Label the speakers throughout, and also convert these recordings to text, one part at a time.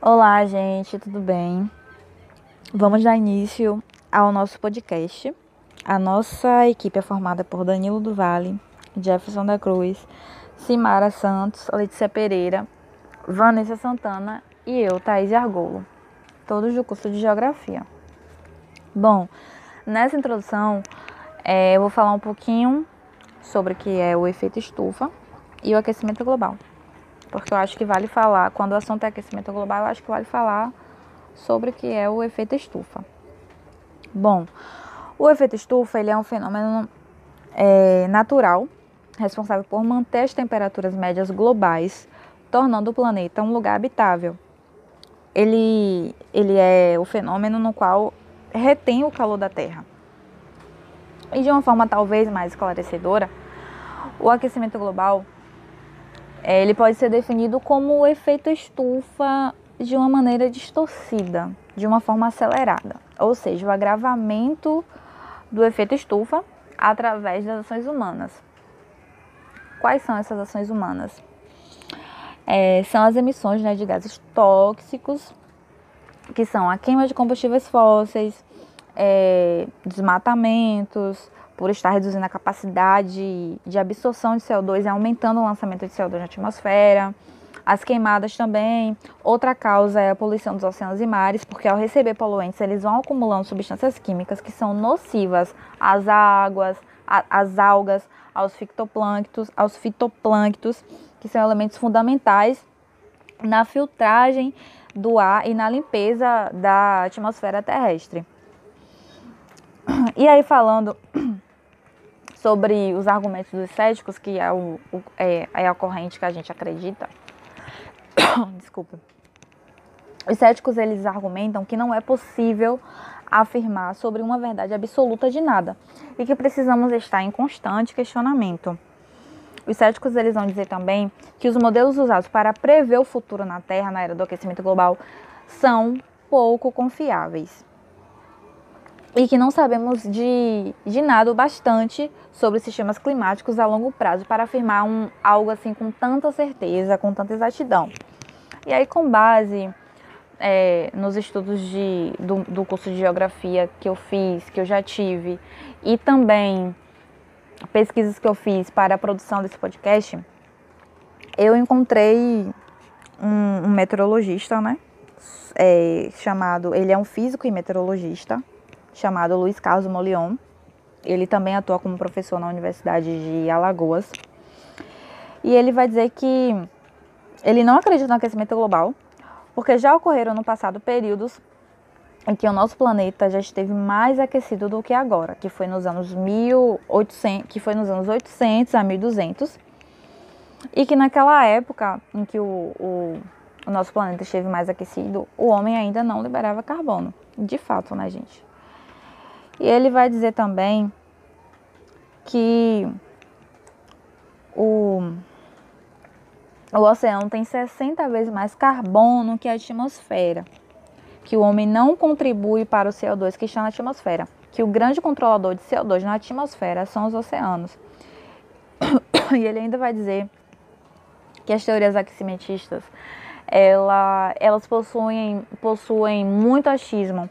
Speaker 1: Olá, gente, tudo bem? Vamos dar início ao nosso podcast. A nossa equipe é formada por Danilo do Vale, Jefferson da Cruz, Simara Santos, Letícia Pereira, Vanessa Santana e eu, Thaís Argolo, todos do curso de Geografia. Bom, nessa introdução é, eu vou falar um pouquinho sobre o que é o efeito estufa e o aquecimento global. Porque eu acho que vale falar, quando o assunto é aquecimento global, eu acho que vale falar sobre o que é o efeito estufa. Bom, o efeito estufa ele é um fenômeno é, natural responsável por manter as temperaturas médias globais, tornando o planeta um lugar habitável. Ele, ele é o fenômeno no qual retém o calor da Terra. E de uma forma talvez mais esclarecedora, o aquecimento global ele pode ser definido como o efeito estufa de uma maneira distorcida, de uma forma acelerada, ou seja, o agravamento do efeito estufa através das ações humanas. Quais são essas ações humanas? É, são as emissões né, de gases tóxicos, que são a queima de combustíveis fósseis, é, desmatamentos, por estar reduzindo a capacidade de absorção de CO2 e aumentando o lançamento de CO2 na atmosfera. As queimadas também. Outra causa é a poluição dos oceanos e mares, porque ao receber poluentes, eles vão acumulando substâncias químicas que são nocivas às águas, às algas, aos fitoplânctos, aos fitoplânctos, que são elementos fundamentais na filtragem do ar e na limpeza da atmosfera terrestre. E aí falando sobre os argumentos dos céticos, que é, o, o é, é a corrente que a gente acredita. Desculpa. Os céticos eles argumentam que não é possível afirmar sobre uma verdade absoluta de nada e que precisamos estar em constante questionamento. Os céticos eles vão dizer também que os modelos usados para prever o futuro na Terra na era do aquecimento global são pouco confiáveis e que não sabemos de, de nada o bastante sobre sistemas climáticos a longo prazo para afirmar um, algo assim com tanta certeza, com tanta exatidão. E aí, com base é, nos estudos de, do, do curso de geografia que eu fiz, que eu já tive, e também pesquisas que eu fiz para a produção desse podcast, eu encontrei um, um meteorologista, né? É, chamado, ele é um físico e meteorologista, chamado Luiz Carlos Molion. Ele também atua como professor na Universidade de Alagoas. E ele vai dizer que ele não acredita no aquecimento global, porque já ocorreram no passado períodos em que o nosso planeta já esteve mais aquecido do que agora, que foi nos anos 1800, que foi nos anos 800 a 1200, e que naquela época em que o, o, o nosso planeta esteve mais aquecido, o homem ainda não liberava carbono. De fato, né, gente? E ele vai dizer também que o, o oceano tem 60 vezes mais carbono que a atmosfera, que o homem não contribui para o CO2 que está na atmosfera, que o grande controlador de CO2 na atmosfera são os oceanos. E ele ainda vai dizer que as teorias aquecimentistas ela, elas possuem, possuem muito achismo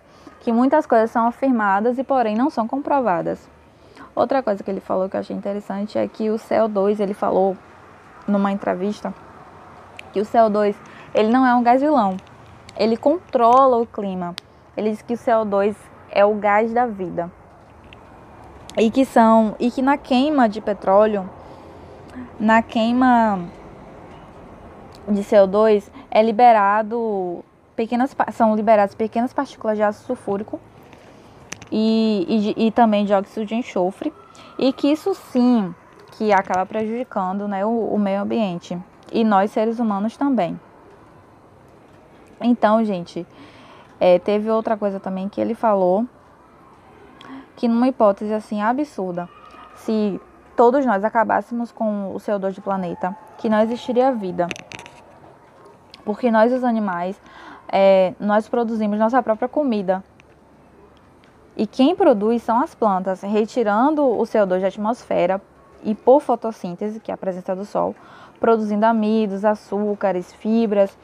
Speaker 1: que muitas coisas são afirmadas e, porém, não são comprovadas. Outra coisa que ele falou que eu achei interessante é que o CO2, ele falou numa entrevista que o CO2, ele não é um gás vilão. Ele controla o clima. Ele diz que o CO2 é o gás da vida. E que são e que na queima de petróleo, na queima de CO2 é liberado pequenas, são liberadas pequenas partículas de ácido sulfúrico e, e, e, também de óxido de enxofre, e que isso sim que acaba prejudicando né, o, o meio ambiente e nós seres humanos também. Então, gente, é, teve outra coisa também que ele falou que numa hipótese assim absurda, se todos nós acabássemos com o CO2 do planeta, que não existiria vida. Porque nós, os animais, é, nós produzimos nossa própria comida. E quem produz são as plantas, retirando o CO2 da atmosfera e por fotossíntese, que é a presença do sol, produzindo amidos, açúcares, fibras.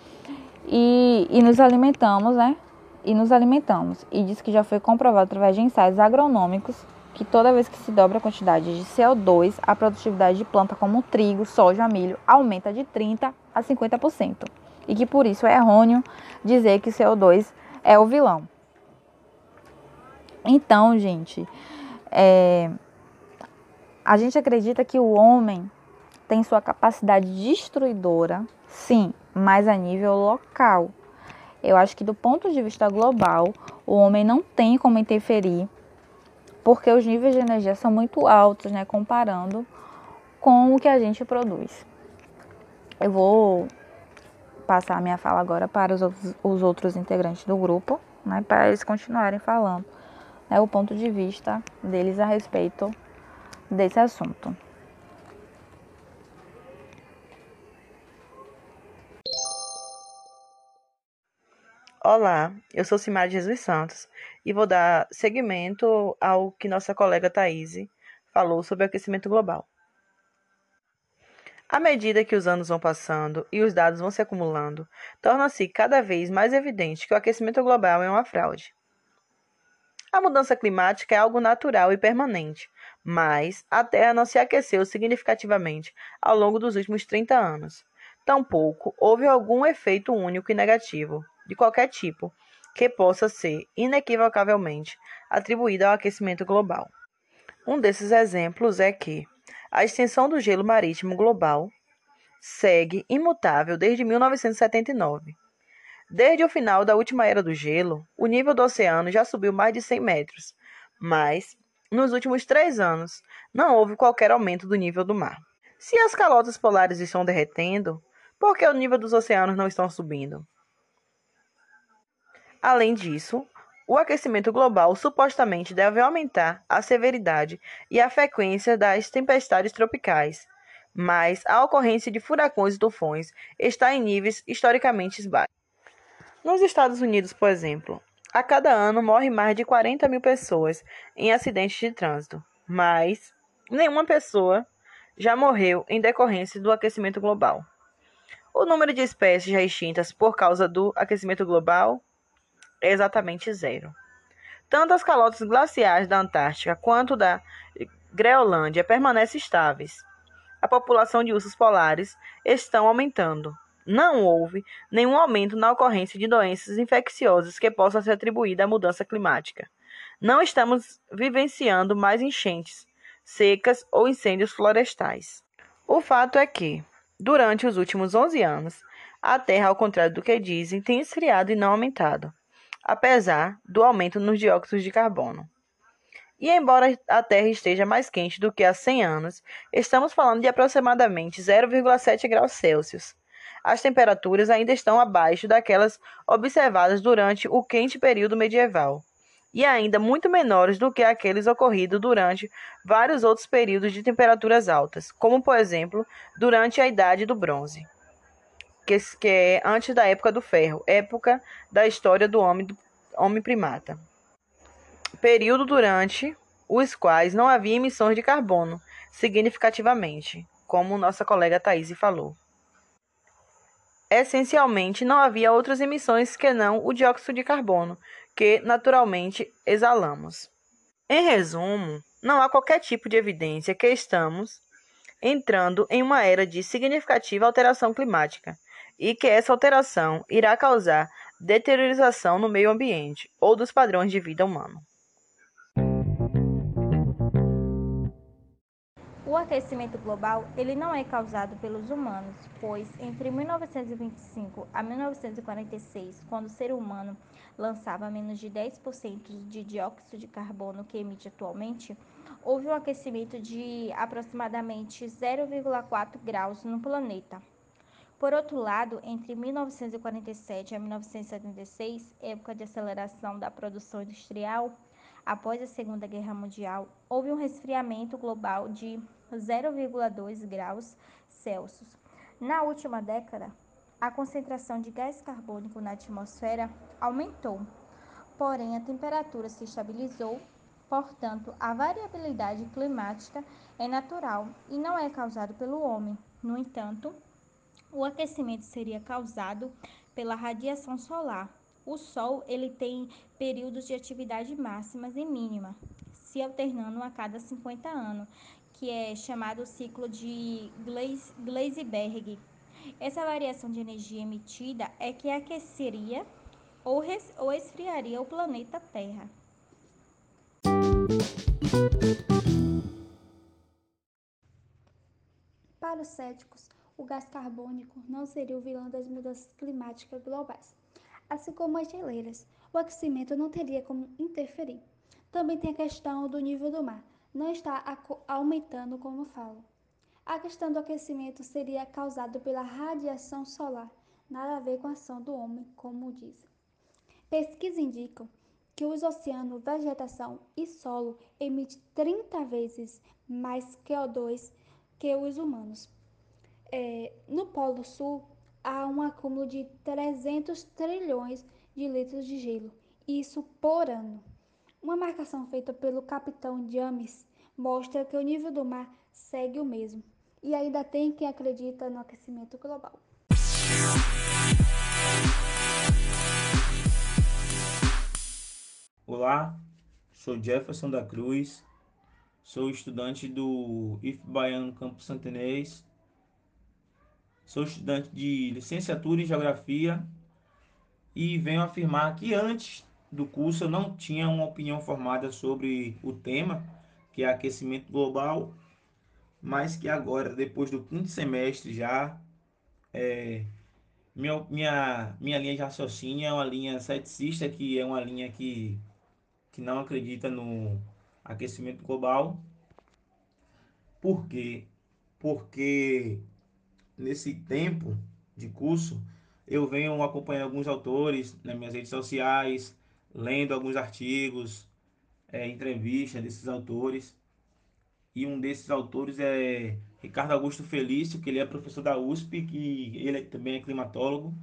Speaker 1: e, e nos alimentamos, né? E nos alimentamos. E diz que já foi comprovado através de ensaios agronômicos que toda vez que se dobra a quantidade de CO2, a produtividade de planta como trigo, soja, milho aumenta de 30 a 50%. E que por isso é errôneo dizer que CO2 é o vilão. Então, gente, é, a gente acredita que o homem tem sua capacidade destruidora, sim, mas a nível local. Eu acho que do ponto de vista global, o homem não tem como interferir, porque os níveis de energia são muito altos, né, comparando com o que a gente produz. Eu vou passar a minha fala agora para os outros, os outros integrantes do grupo, né, para eles continuarem falando né, o ponto de vista deles a respeito desse assunto.
Speaker 2: Olá, eu sou Simar Jesus Santos e vou dar seguimento ao que nossa colega Thaís falou sobre o aquecimento global. À medida que os anos vão passando e os dados vão se acumulando, torna-se cada vez mais evidente que o aquecimento global é uma fraude. A mudança climática é algo natural e permanente, mas a Terra não se aqueceu significativamente ao longo dos últimos 30 anos. Tampouco houve algum efeito único e negativo de qualquer tipo que possa ser inequivocavelmente atribuída ao aquecimento global. Um desses exemplos é que a extensão do gelo marítimo global segue imutável desde 1979. Desde o final da última era do gelo, o nível do oceano já subiu mais de 100 metros, mas nos últimos três anos não houve qualquer aumento do nível do mar. Se as calotas polares estão derretendo, por que o nível dos oceanos não estão subindo? Além disso, o aquecimento global supostamente deve aumentar a severidade e a frequência das tempestades tropicais, mas a ocorrência de furacões e tufões está em níveis historicamente baixos. Nos Estados Unidos, por exemplo, a cada ano morre mais de 40 mil pessoas em acidentes de trânsito, mas nenhuma pessoa já morreu em decorrência do aquecimento global. O número de espécies já extintas por causa do aquecimento global é exatamente zero. Tanto as calotas glaciais da Antártica quanto da Groenlândia permanecem estáveis. A população de ursos polares estão aumentando. Não houve nenhum aumento na ocorrência de doenças infecciosas que possa ser atribuída à mudança climática. Não estamos vivenciando mais enchentes, secas ou incêndios florestais. O fato é que, durante os últimos 11 anos, a Terra, ao contrário do que dizem, tem esfriado e não aumentado apesar do aumento nos dióxidos de carbono. E embora a Terra esteja mais quente do que há 100 anos, estamos falando de aproximadamente 0,7 graus Celsius. As temperaturas ainda estão abaixo daquelas observadas durante o quente período medieval, e ainda muito menores do que aqueles ocorridos durante vários outros períodos de temperaturas altas, como por exemplo durante a Idade do Bronze que, que é antes da época do ferro, época da história do homem, do homem primata. Período durante os quais não havia emissões de carbono significativamente, como nossa colega Thaís falou. Essencialmente, não havia outras emissões que não o dióxido de carbono, que naturalmente exalamos. Em resumo, não há qualquer tipo de evidência que estamos entrando em uma era de significativa alteração climática, e que essa alteração irá causar deteriorização no meio ambiente ou dos padrões de vida humano.
Speaker 3: O aquecimento global ele não é causado pelos humanos, pois entre 1925 a 1946, quando o ser humano lançava menos de 10% de dióxido de carbono que emite atualmente, houve um aquecimento de aproximadamente 0,4 graus no planeta. Por outro lado, entre 1947 e 1976, época de aceleração da produção industrial, após a Segunda Guerra Mundial, houve um resfriamento global de 0,2 graus Celsius. Na última década, a concentração de gás carbônico na atmosfera aumentou, porém a temperatura se estabilizou, portanto, a variabilidade climática é natural e não é causada pelo homem. No entanto, O aquecimento seria causado pela radiação solar. O Sol ele tem períodos de atividade máximas e mínima, se alternando a cada 50 anos, que é chamado ciclo de Gleisberg. Essa variação de energia emitida é que aqueceria ou, res, ou esfriaria o planeta Terra.
Speaker 4: Para os céticos, o gás carbônico não seria o vilão das mudanças climáticas globais. Assim como as geleiras, o aquecimento não teria como interferir. Também tem a questão do nível do mar, não está aumentando como falo. A questão do aquecimento seria causado pela radiação solar, nada a ver com a ação do homem, como dizem. Pesquisas indicam que os oceanos, vegetação e solo emitem 30 vezes mais CO2 que os humanos. É, no Polo Sul, há um acúmulo de 300 trilhões de litros de gelo, isso por ano. Uma marcação feita pelo capitão James mostra que o nível do mar segue o mesmo. E ainda tem quem acredita no aquecimento global.
Speaker 5: Olá, sou Jefferson da Cruz, sou estudante do IF Baiano Campo Santenês, sou estudante de licenciatura em Geografia e venho afirmar que antes do curso eu não tinha uma opinião formada sobre o tema, que é aquecimento global, mas que agora, depois do quinto semestre já, é, minha, minha, minha linha de raciocínio é uma linha ceticista, que é uma linha que, que não acredita no aquecimento global. Por quê? Porque nesse tempo de curso eu venho acompanhando alguns autores nas minhas redes sociais, lendo alguns artigos, é, entrevistas desses autores. E um desses autores é Ricardo Augusto Felício, que ele é professor da USP, que ele também é climatólogo,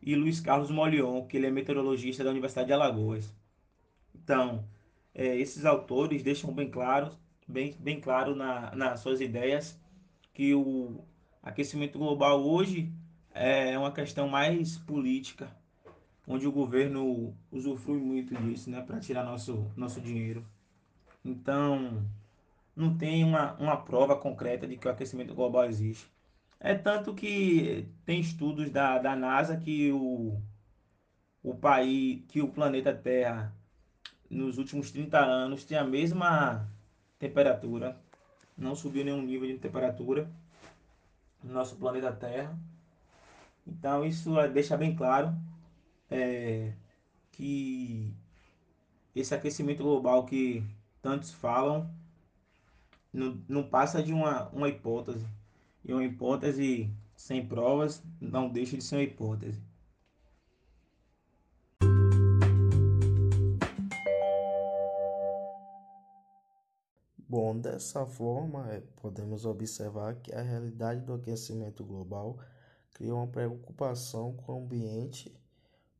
Speaker 5: e Luiz Carlos Molion, que ele é meteorologista da Universidade de Alagoas. Então, é, esses autores deixam bem claro, bem, bem claro na, nas suas ideias que o aquecimento global hoje é uma questão mais política onde o governo usufrui muito disso, né, para tirar nosso, nosso dinheiro. Então, não tem uma, uma prova concreta de que o aquecimento global existe. É tanto que tem estudos da, da NASA que o, o país, que o planeta Terra, nos últimos 30 anos, tem a mesma temperatura, não subiu nenhum nível de temperatura no nosso planeta Terra. Então, isso deixa bem claro é, que esse aquecimento global que tantos falam não, não passa de uma, uma hipótese. E uma hipótese sem provas não deixa de ser uma hipótese.
Speaker 6: Bom, dessa forma, é, podemos observar que a realidade do aquecimento global cria uma preocupação com o ambiente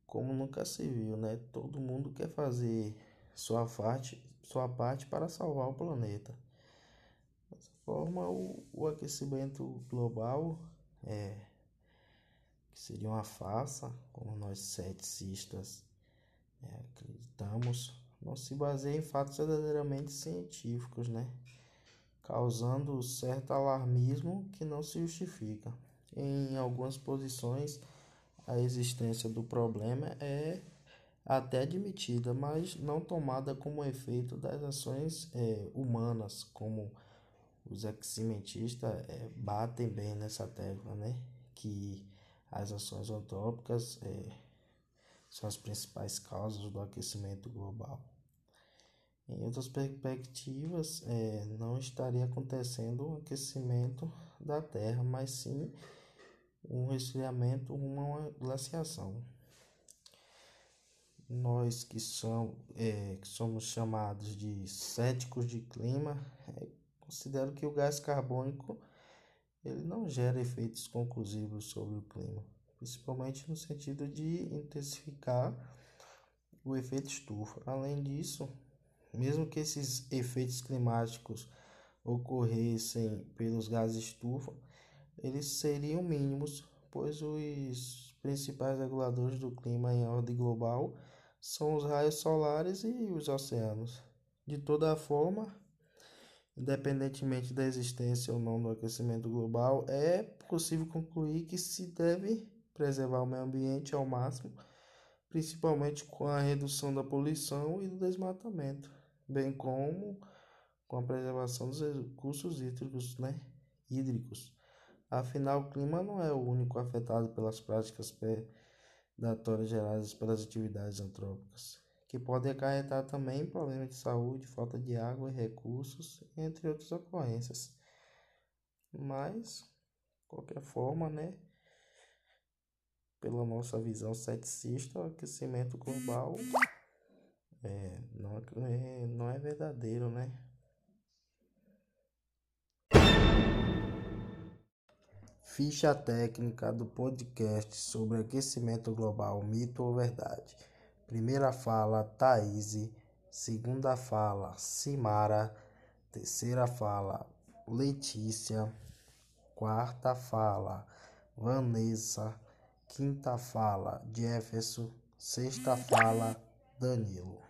Speaker 6: como nunca se viu, né? Todo mundo quer fazer sua parte, sua parte para salvar o planeta. Dessa forma, o, o aquecimento global é que seria uma farsa, como nós ceticistas é, acreditamos, não se baseia em fatos verdadeiramente científicos, né? Causando certo alarmismo que não se justifica. Em algumas posições, a existência do problema é até admitida, mas não tomada como efeito das ações é, humanas, como os aquecimentistas é, batem bem nessa tecla, né? Que as ações antrópicas é, são as principais causas do aquecimento global. Em outras perspectivas, é, não estaria acontecendo um aquecimento da Terra, mas sim um resfriamento uma glaciação. Nós que, são, é, que somos chamados de céticos de clima, é, considero que o gás carbônico ele não gera efeitos conclusivos sobre o clima, principalmente no sentido de intensificar o efeito estufa. Além disso, mesmo que esses efeitos climáticos ocorressem pelos gases estufa, eles seriam mínimos pois os principais reguladores do clima em ordem global são os raios solares e os oceanos. De toda forma, independentemente da existência ou não do aquecimento global, é possível concluir que se deve preservar o meio ambiente ao máximo, principalmente com a redução da poluição e do desmatamento, bem como com a preservação dos recursos hídricos, né? hídricos. Afinal, o clima não é o único afetado pelas práticas predatórias geradas pelas atividades antrópicas que podem acarretar também problemas de saúde, falta de água e recursos, entre outras ocorrências. Mas, de qualquer forma, né, pela nossa visão ceticista, o aquecimento global é, não, é, não é verdadeiro, né? Ficha técnica do podcast sobre aquecimento global, mito ou verdade. Primeira fala, Thaís. Segunda fala, Simara. Terceira fala, Letícia. Quarta fala, Vanessa. Quinta fala, Jefferson. Sexta fala, Danilo.